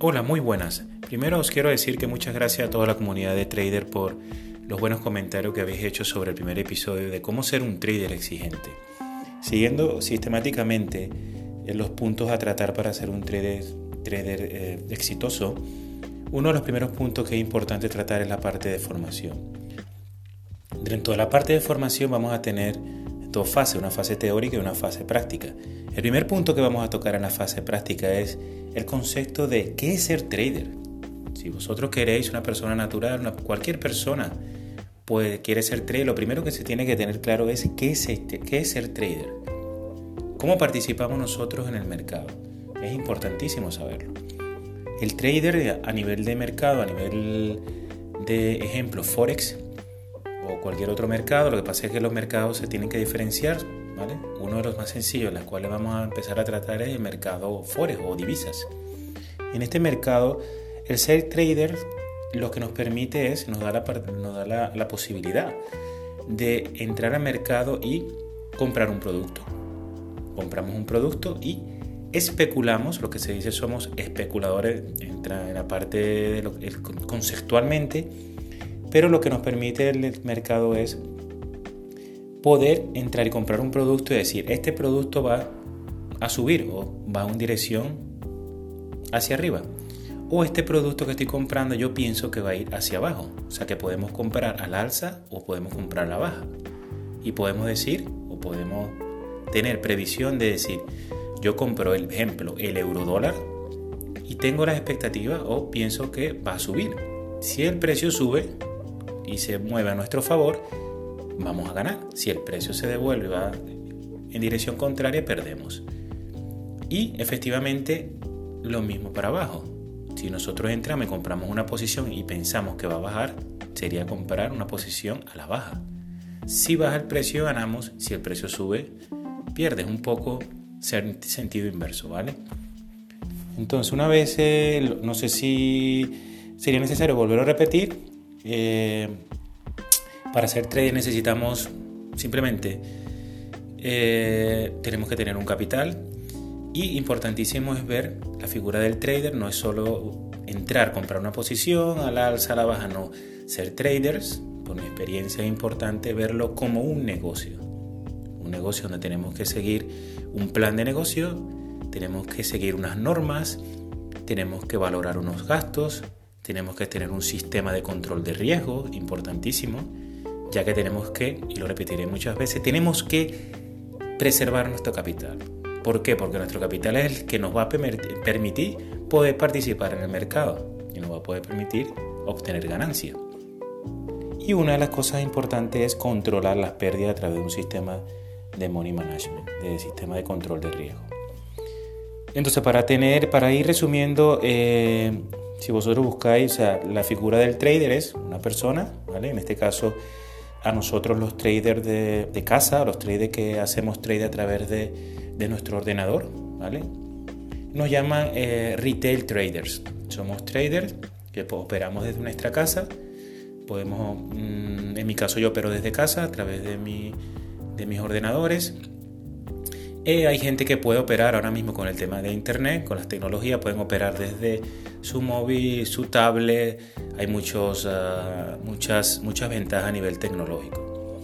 Hola, muy buenas. Primero os quiero decir que muchas gracias a toda la comunidad de trader por los buenos comentarios que habéis hecho sobre el primer episodio de cómo ser un trader exigente. Siguiendo sistemáticamente los puntos a tratar para ser un trader, trader eh, exitoso, uno de los primeros puntos que es importante tratar es la parte de formación. Dentro de la parte de formación vamos a tener dos fases, una fase teórica y una fase práctica. El primer punto que vamos a tocar en la fase práctica es el concepto de qué es ser trader. Si vosotros queréis una persona natural, cualquier persona puede, quiere ser trader, lo primero que se tiene que tener claro es qué es, qué es ser trader. ¿Cómo participamos nosotros en el mercado? Es importantísimo saberlo. El trader a nivel de mercado, a nivel de ejemplo, Forex, o cualquier otro mercado, lo que pasa es que los mercados se tienen que diferenciar, ¿vale? Uno de los más sencillos, los cuales vamos a empezar a tratar es el mercado forex o divisas. En este mercado, el ser trader lo que nos permite es, nos da la, nos da la, la posibilidad de entrar al mercado y comprar un producto. Compramos un producto y especulamos, lo que se dice somos especuladores, entra en la parte conceptualmente, pero lo que nos permite el mercado es poder entrar y comprar un producto y decir, este producto va a subir o va en dirección hacia arriba. O este producto que estoy comprando yo pienso que va a ir hacia abajo. O sea que podemos comprar al alza o podemos comprar a la baja. Y podemos decir o podemos tener previsión de decir, yo compro el ejemplo, el euro dólar y tengo la expectativa o pienso que va a subir. Si el precio sube, y se mueve a nuestro favor, vamos a ganar. Si el precio se devuelve va en dirección contraria, perdemos. Y efectivamente lo mismo para abajo. Si nosotros entramos y compramos una posición y pensamos que va a bajar, sería comprar una posición a la baja. Si baja el precio, ganamos. Si el precio sube, pierdes un poco sentido inverso, ¿vale? Entonces, una vez, eh, no sé si sería necesario volver a repetir, eh, para ser trader necesitamos simplemente, eh, tenemos que tener un capital y importantísimo es ver la figura del trader, no es solo entrar, comprar una posición a la alza, a la baja, no. Ser traders, por mi experiencia es importante verlo como un negocio. Un negocio donde tenemos que seguir un plan de negocio, tenemos que seguir unas normas, tenemos que valorar unos gastos, tenemos que tener un sistema de control de riesgo importantísimo, ya que tenemos que, y lo repetiré muchas veces, tenemos que preservar nuestro capital. ¿Por qué? Porque nuestro capital es el que nos va a permitir poder participar en el mercado y nos va a poder permitir obtener ganancias. Y una de las cosas importantes es controlar las pérdidas a través de un sistema de money management, de sistema de control de riesgo. Entonces, para tener, para ir resumiendo, eh, si vosotros buscáis, o sea, la figura del trader es una persona, ¿vale? En este caso, a nosotros los traders de, casa, los traders que hacemos trade a través de, de nuestro ordenador, ¿vale? Nos llaman eh, retail traders. Somos traders que operamos desde nuestra casa. Podemos, mm, en mi caso yo opero desde casa a través de, mi, de mis ordenadores eh, hay gente que puede operar ahora mismo con el tema de Internet, con las tecnologías, pueden operar desde su móvil, su tablet, hay muchos, ah, muchas, muchas ventajas a nivel tecnológico.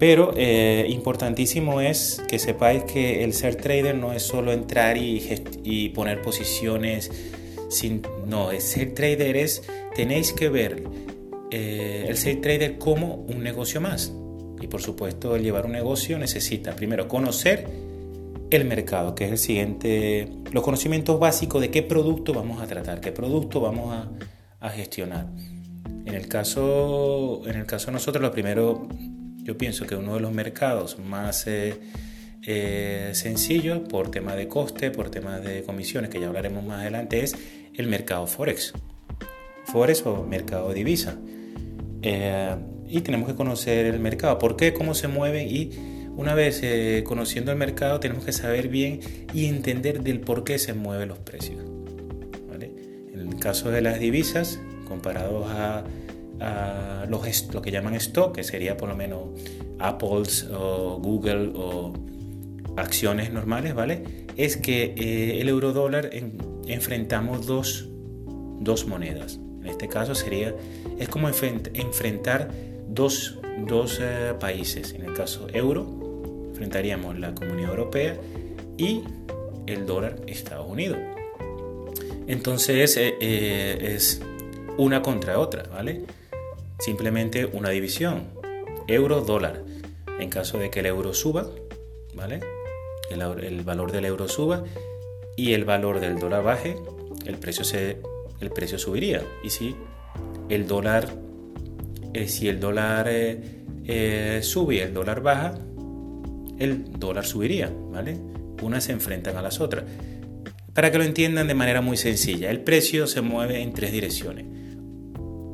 Pero eh, importantísimo es que sepáis que el ser trader no es solo entrar y, y poner posiciones, sin, no, el ser trader es, tenéis que ver eh, el ser trader como un negocio más. Y por supuesto, el llevar un negocio necesita primero conocer el mercado, que es el siguiente, los conocimientos básicos de qué producto vamos a tratar, qué producto vamos a, gestionar. En el, caso, en el caso de nosotros, lo primero, yo pienso que uno de los mercados más eh, eh, sencillos por tema de coste, por tema de comisiones, que ya hablaremos más adelante, es el mercado Forex. Forex o mercado divisa. Eh, y tenemos que conocer el mercado, por qué, cómo se mueve y una vez eh, conociendo el mercado tenemos que saber bien y entender del por qué se mueven los precios. En el caso de las divisas, comparados a, los, lo que llaman stock, que sería por lo menos Apple o Google o acciones normales, ¿vale? Es que eh, el euro dólar enfrentamos dos dos monedas. En este caso sería, es como enfrentar dos, dos eh, países. En el caso euro, enfrentaríamos la Comunidad Europea y el dólar Estados Unidos. Entonces eh, eh, es una contra otra, ¿vale? Simplemente una división. Euro-dólar. En caso de que el euro suba, ¿vale? El, valor del euro suba y el valor del dólar baje, el precio, se, el precio subiría. Y si el dólar, eh, si el dólar sube y el dólar baja, el dólar subiría, ¿vale? Unas se enfrentan a las otras. Para que lo entiendan de manera muy sencilla, el precio se mueve en tres direcciones.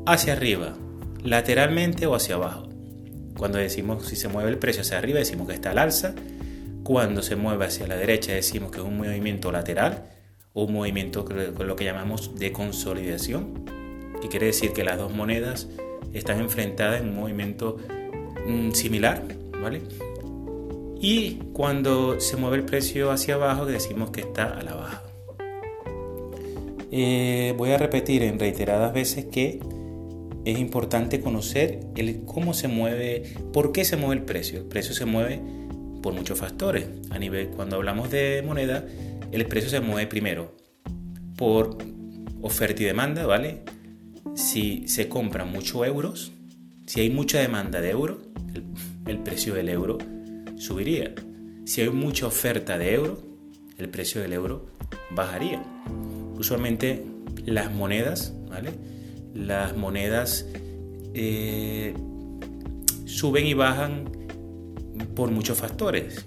Hacia arriba, lateralmente o hacia abajo. Cuando decimos si se mueve el precio hacia arriba, decimos que está al alza. Cuando se mueve hacia la derecha, decimos que es un movimiento lateral o un movimiento con lo que llamamos de consolidación, que quiere decir que las dos monedas están enfrentadas en un movimiento mm, similar, ¿vale? Y cuando se mueve el precio hacia abajo, decimos que está a la baja. Eh, voy a repetir en reiteradas veces que es importante conocer cómo se mueve, por qué se mueve el precio. El precio se mueve por muchos factores. A nivel, cuando hablamos de moneda, el precio se mueve primero por oferta y demanda, ¿vale? Si se compran muchos euros, si hay mucha demanda de euros, el, el precio del euro subiría. Si hay mucha oferta de euro, el precio del euro bajaría usualmente las monedas, ¿vale? Las monedas eh, suben y bajan por muchos factores.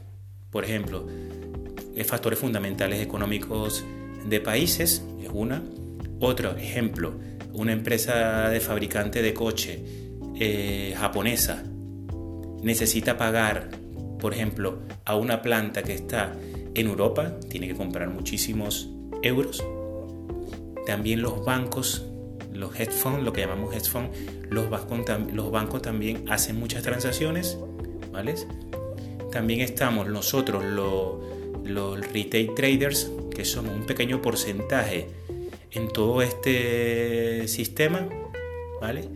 Por ejemplo, eh, factores fundamentales económicos de países es una. Otro ejemplo, una empresa de fabricante de coche eh, japonesa necesita pagar, por ejemplo, a una planta que está en Europa, tiene que comprar muchísimos euros también los bancos, los funds, lo que llamamos funds, los, los bancos también hacen muchas transacciones, ¿vale? También estamos nosotros, los, los retail traders, que somos un pequeño porcentaje en todo este sistema, ¿vale?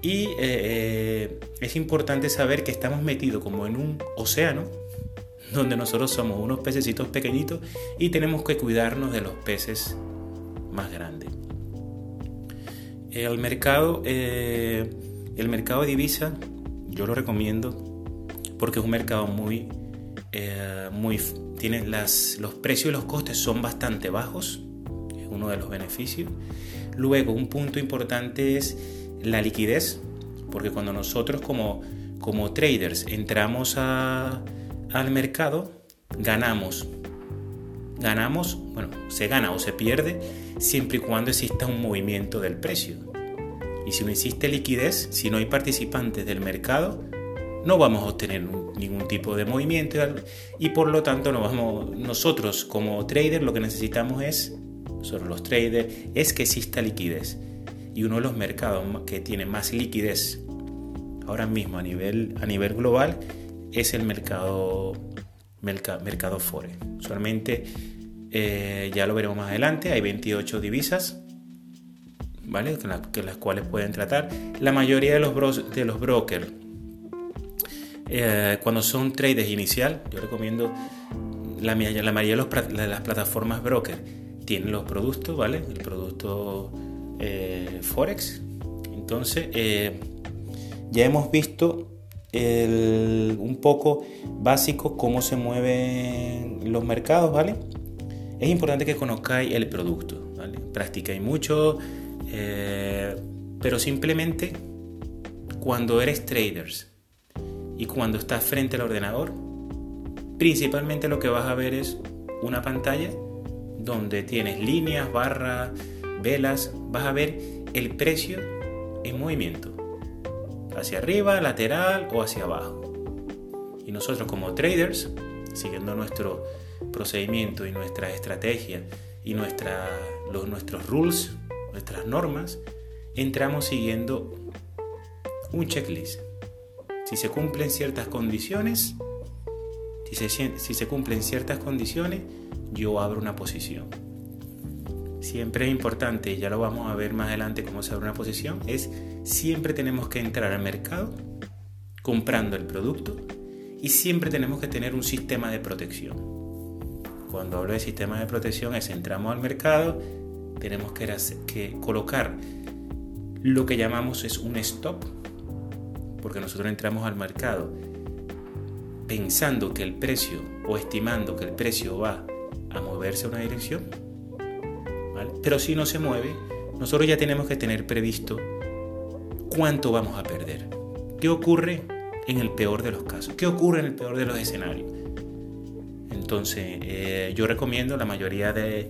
Y eh, eh, es importante saber que estamos metidos como en un océano, donde nosotros somos unos pececitos pequeñitos y tenemos que cuidarnos de los peces más grande. El mercado, eh, el mercado de divisa, yo lo recomiendo porque es un mercado muy, eh, muy tiene las, los precios y los costes son bastante bajos, es uno de los beneficios. Luego, un punto importante es la liquidez, porque cuando nosotros como, como traders entramos a, al mercado, ganamos ganamos, bueno, se gana o se pierde siempre y cuando exista un movimiento del precio. Y si no existe liquidez, si no hay participantes del mercado, no vamos a obtener ningún tipo de movimiento y por lo tanto no vamos, nosotros como trader lo que necesitamos es, nosotros los traders, es que exista liquidez. Y uno de los mercados que tiene más liquidez ahora mismo a nivel, a nivel global es el mercado mercado Forex. Usualmente, eh, ya lo veremos más adelante, hay 28 divisas, ¿vale? Que, las cuales pueden tratar. La mayoría de los, de los brokers, eh, cuando son traders inicial, yo recomiendo la, la mayoría de, las plataformas broker tienen los productos, ¿vale? El producto eh, Forex. Entonces, ya hemos visto un poco básico cómo se mueven los mercados, ¿vale? Es importante que conozcáis el producto, ¿vale? Practicáis mucho, eh, pero simplemente cuando eres traders y cuando estás frente al ordenador, principalmente lo que vas a ver es una pantalla donde tienes líneas, barras, velas, vas a ver el precio en movimiento hacia arriba, lateral o hacia abajo. Y nosotros como traders, siguiendo nuestro procedimiento y nuestra estrategia y nuestra, los, nuestros rules, nuestras normas, entramos siguiendo un checklist. Si se cumplen ciertas condiciones, si se, si se cumplen ciertas condiciones, yo abro una posición. Siempre es importante, ya lo vamos a ver más adelante cómo se abre una posición, es siempre tenemos que entrar al mercado comprando el producto y siempre tenemos que tener un sistema de protección. Cuando hablo de sistema de protección es entramos al mercado, tenemos que, que colocar lo que llamamos es un stop, porque nosotros entramos al mercado pensando que el precio o estimando que el precio va a moverse a una dirección, pero si no se mueve, nosotros ya tenemos que tener previsto cuánto vamos a perder. ¿Qué ocurre en el peor de los casos? ¿Qué ocurre en el peor de los escenarios? Entonces, eh, yo recomiendo la mayoría de,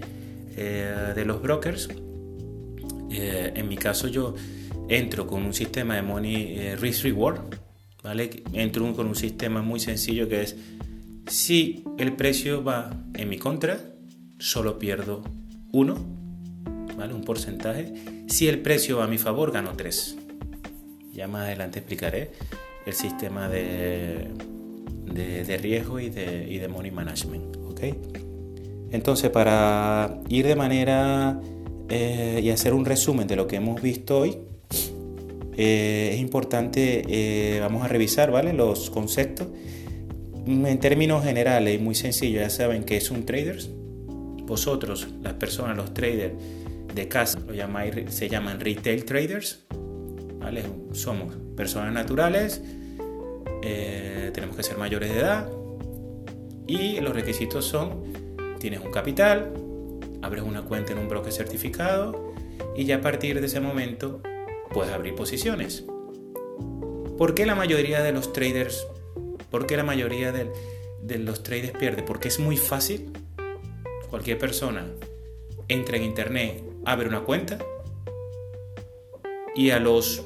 eh, de los brokers. Eh, en mi caso, yo entro con un sistema de Money Risk Reward. ¿vale? Entro con un sistema muy sencillo que es: si el precio va en mi contra, solo pierdo uno ¿vale? Un porcentaje. Si el precio va a mi favor, gano 3. Ya más adelante explicaré el sistema de, de, riesgo y de, y de, money management, ¿ok? Entonces, para ir de manera eh, y hacer un resumen de lo que hemos visto hoy, eh, es importante, eh, vamos a revisar, ¿vale? Los conceptos. En términos generales y muy sencillos, ya saben que es un trader. Vosotros, las personas, los traders, de casa, lo llamáis, se llaman retail traders, ¿vale? Somos personas naturales, eh, tenemos que ser mayores de edad y los requisitos son, tienes un capital, abres una cuenta en un broker certificado y ya a partir de ese momento puedes abrir posiciones. ¿Por qué la mayoría de los traders, por qué la mayoría de, de los traders pierde? Porque es muy fácil. Cualquier persona entra en internet, abre una cuenta y a los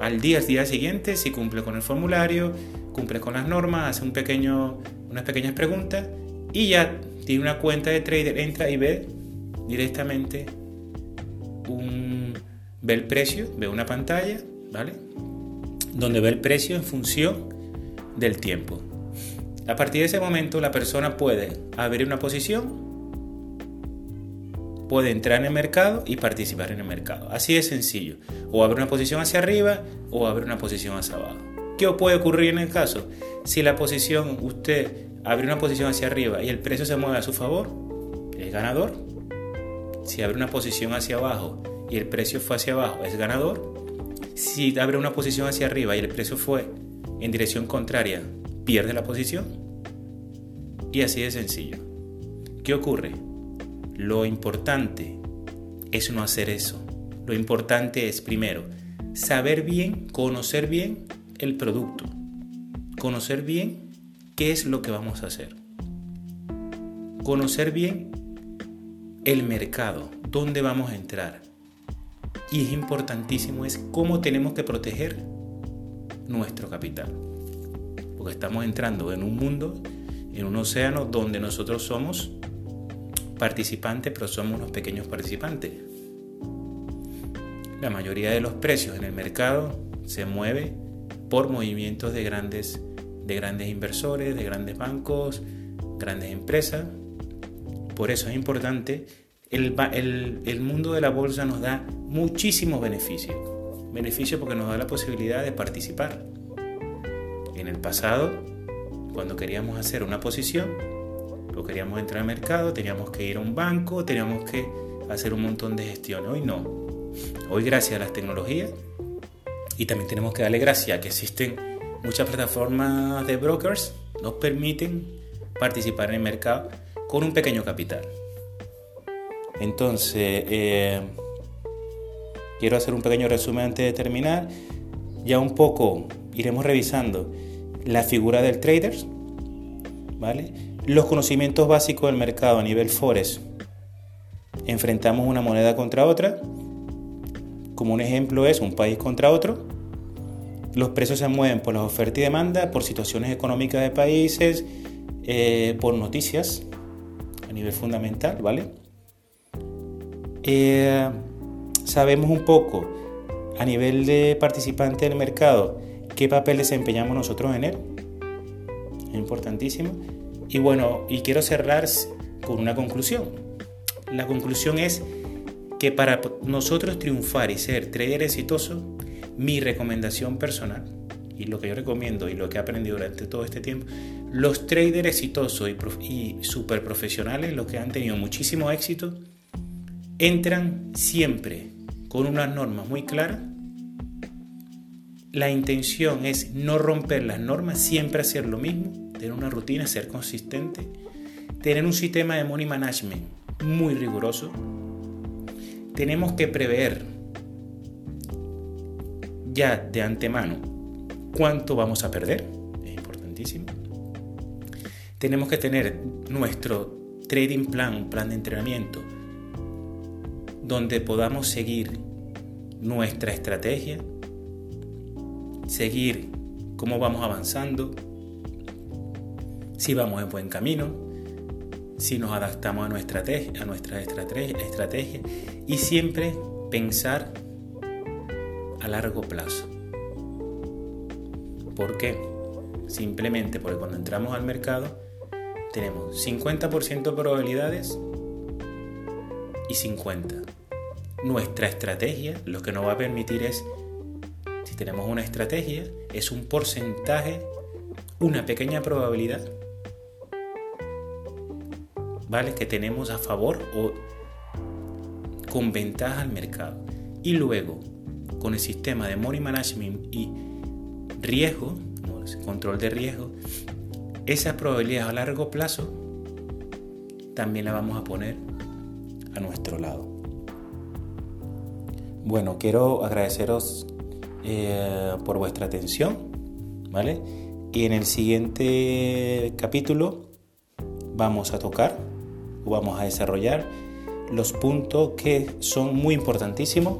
al día, día siguiente, si cumple con el formulario, cumple con las normas, hace un pequeño, unas pequeñas preguntas y ya tiene una cuenta de trader, entra y ve directamente un, ve el precio, ve una pantalla, ¿vale? Donde ve el precio en función del tiempo. A partir de ese momento la persona puede abrir una posición puede entrar en el mercado y participar en el mercado. Así de sencillo. O abre una posición hacia arriba o abre una posición hacia abajo. ¿Qué puede ocurrir en el caso? Si la posición, usted abre una posición hacia arriba y el precio se mueve a su favor, es ganador. Si abre una posición hacia abajo y el precio fue hacia abajo, es ganador. Si abre una posición hacia arriba y el precio fue en dirección contraria, pierde la posición. Y así de sencillo. ¿Qué ocurre? Lo importante es no hacer eso. Lo importante es, primero, saber bien, conocer bien el producto. Conocer bien qué es lo que vamos a hacer. Conocer bien el mercado, dónde vamos a entrar. Y es importantísimo es cómo tenemos que proteger nuestro capital. Porque estamos entrando en un mundo, en un océano donde nosotros somos participantes, pero somos unos pequeños participantes. La mayoría de los precios en el mercado se mueve por movimientos de grandes, de grandes inversores, de grandes bancos, grandes empresas. Por eso es importante, el, mundo de la bolsa nos da muchísimos beneficios. Beneficios porque nos da la posibilidad de participar. En el pasado, cuando queríamos hacer una posición, queríamos entrar al mercado, teníamos que ir a un banco, teníamos que hacer un montón de gestiones. Hoy no. Hoy gracias a las tecnologías y también tenemos que darle gracias a que existen muchas plataformas de brokers nos permiten participar en el mercado con un pequeño capital. Entonces, eh, quiero hacer un pequeño resumen antes de terminar. Ya un poco iremos revisando la figura del trader, ¿vale? los conocimientos básicos del mercado a nivel Forex. Enfrentamos una moneda contra otra. Como un ejemplo es un país contra otro. Los precios se mueven por la oferta y demanda, por situaciones económicas de países, eh, por noticias a nivel fundamental, ¿vale? Eh, sabemos un poco a nivel de participante del mercado qué papel desempeñamos nosotros en él. Es importantísimo. Y bueno, y quiero cerrar con una conclusión. la conclusión es que para nosotros triunfar y ser trader exitoso, mi recomendación personal y lo que yo recomiendo y lo que he aprendido durante todo este tiempo, los traders exitosos y, y super profesionales, los que han tenido muchísimo éxito, entran siempre con unas normas muy claras. La intención es no romper las normas, siempre hacer lo mismo, tener una rutina, ser consistente, tener un sistema de money management muy riguroso. Tenemos que prever ya de antemano cuánto vamos a perder, es importantísimo. Tenemos que tener nuestro trading plan, plan de entrenamiento, donde podamos seguir nuestra estrategia, seguir cómo vamos avanzando, si vamos en buen camino, si nos adaptamos a nuestra, a nuestra estrategia, estrategia y siempre pensar a largo plazo. ¿Por qué? Simplemente porque cuando entramos al mercado tenemos 50% de probabilidades y 50. Nuestra estrategia lo que nos va a permitir es, tenemos una estrategia, es un porcentaje, una pequeña probabilidad, ¿vale? Que tenemos a favor o con ventaja al mercado. Y luego, con el sistema de money management y riesgo, control de riesgo, esa probabilidad a largo plazo también la vamos a poner a nuestro lado. Bueno, quiero agradeceros eh, por vuestra atención, ¿vale? Y en el siguiente capítulo vamos a tocar o vamos a desarrollar los puntos que son muy importantísimos,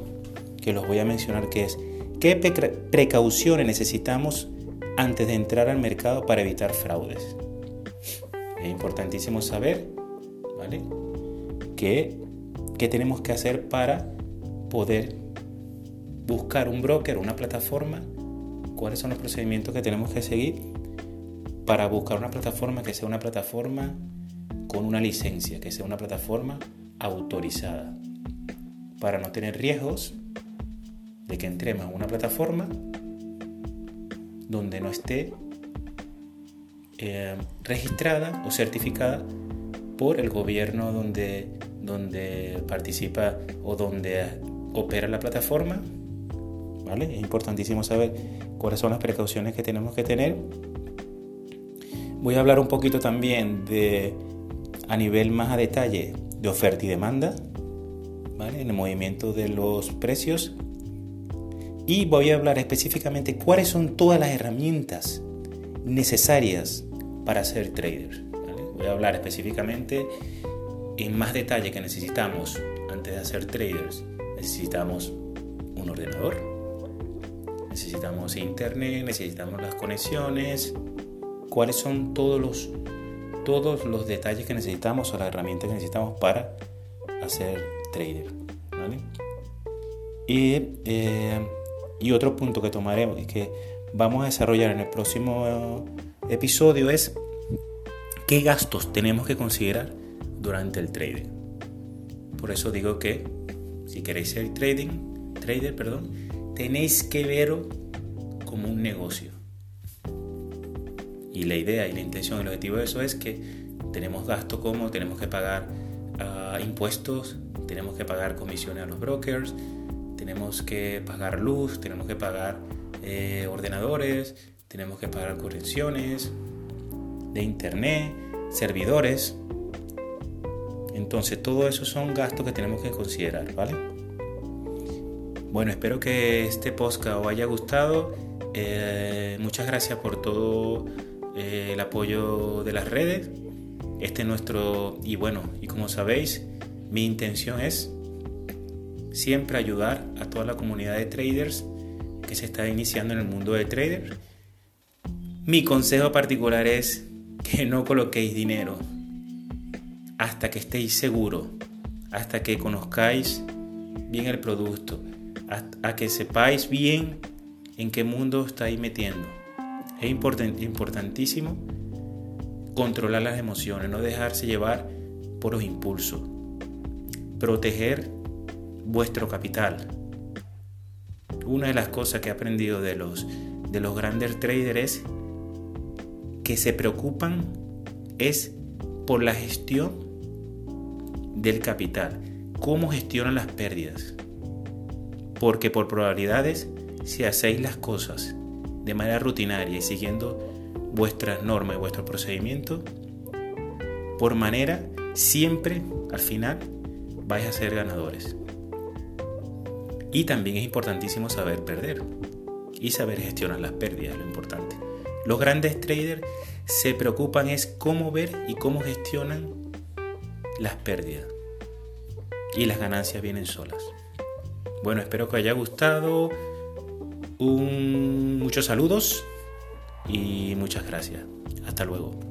que los voy a mencionar, que es qué precauciones necesitamos antes de entrar al mercado para evitar fraudes. Es importantísimo saber, ¿vale? ¿Qué, qué tenemos que hacer para poder buscar un broker, una plataforma? ¿Cuáles son los procedimientos que tenemos que seguir para buscar una plataforma que sea una plataforma con una licencia, que sea una plataforma autorizada? Para no tener riesgos de que entremos en una plataforma donde no esté eh, registrada o certificada por el gobierno donde, donde participa o donde opera la plataforma. ¿Vale? Es importantísimo saber cuáles son las precauciones que tenemos que tener. Voy a hablar un poquito también de, a nivel más a detalle, de oferta y demanda, ¿vale? En el movimiento de los precios y voy a hablar específicamente cuáles son todas las herramientas necesarias para ser trader. Voy a hablar específicamente en más detalle que necesitamos antes de hacer traders. Necesitamos un ordenador, necesitamos internet, necesitamos las conexiones, cuáles son todos los, todos los detalles que necesitamos o las herramientas que necesitamos para hacer trader. Y eh, y otro punto que tomaremos y que vamos a desarrollar en el próximo episodio es qué gastos tenemos que considerar durante el trading. Por eso digo que si queréis ser trading, trader, perdón, tenéis que verlo como un negocio. Y la idea y la intención el objetivo de eso es que tenemos gastos como tenemos que pagar ah, impuestos, tenemos que pagar comisiones a los brokers, tenemos que pagar luz, tenemos que pagar eh, ordenadores, tenemos que pagar correcciones de internet, servidores. Entonces, todo eso son gastos que tenemos que considerar, ¿vale? Bueno, espero que este podcast os haya gustado. Eh, muchas gracias por todo eh, el apoyo de las redes. Este es nuestro, y bueno, y como sabéis, mi intención es siempre ayudar a toda la comunidad de traders que se está iniciando en el mundo de trader. Mi consejo particular es que no coloquéis dinero hasta que estéis seguros, hasta que conozcáis bien el producto, hasta que sepáis bien en qué mundo estáis metiendo. Es importantísimo controlar las emociones, no dejarse llevar por los impulsos. proteger vuestro capital. Una de las cosas que he aprendido de los, de los grandes traders es que se preocupan es por la gestión del capital, cómo gestionan las pérdidas. Porque por probabilidades, si hacéis las cosas de manera rutinaria y siguiendo vuestras normas y vuestros procedimientos, por manera, siempre al final vais a ser ganadores. Y también es importantísimo saber perder y saber gestionar las pérdidas, lo importante. Los grandes traders se preocupan es cómo ver y cómo gestionan las pérdidas. Y las ganancias vienen solas. Bueno, espero que os haya gustado. muchos saludos y muchas gracias. Hasta luego.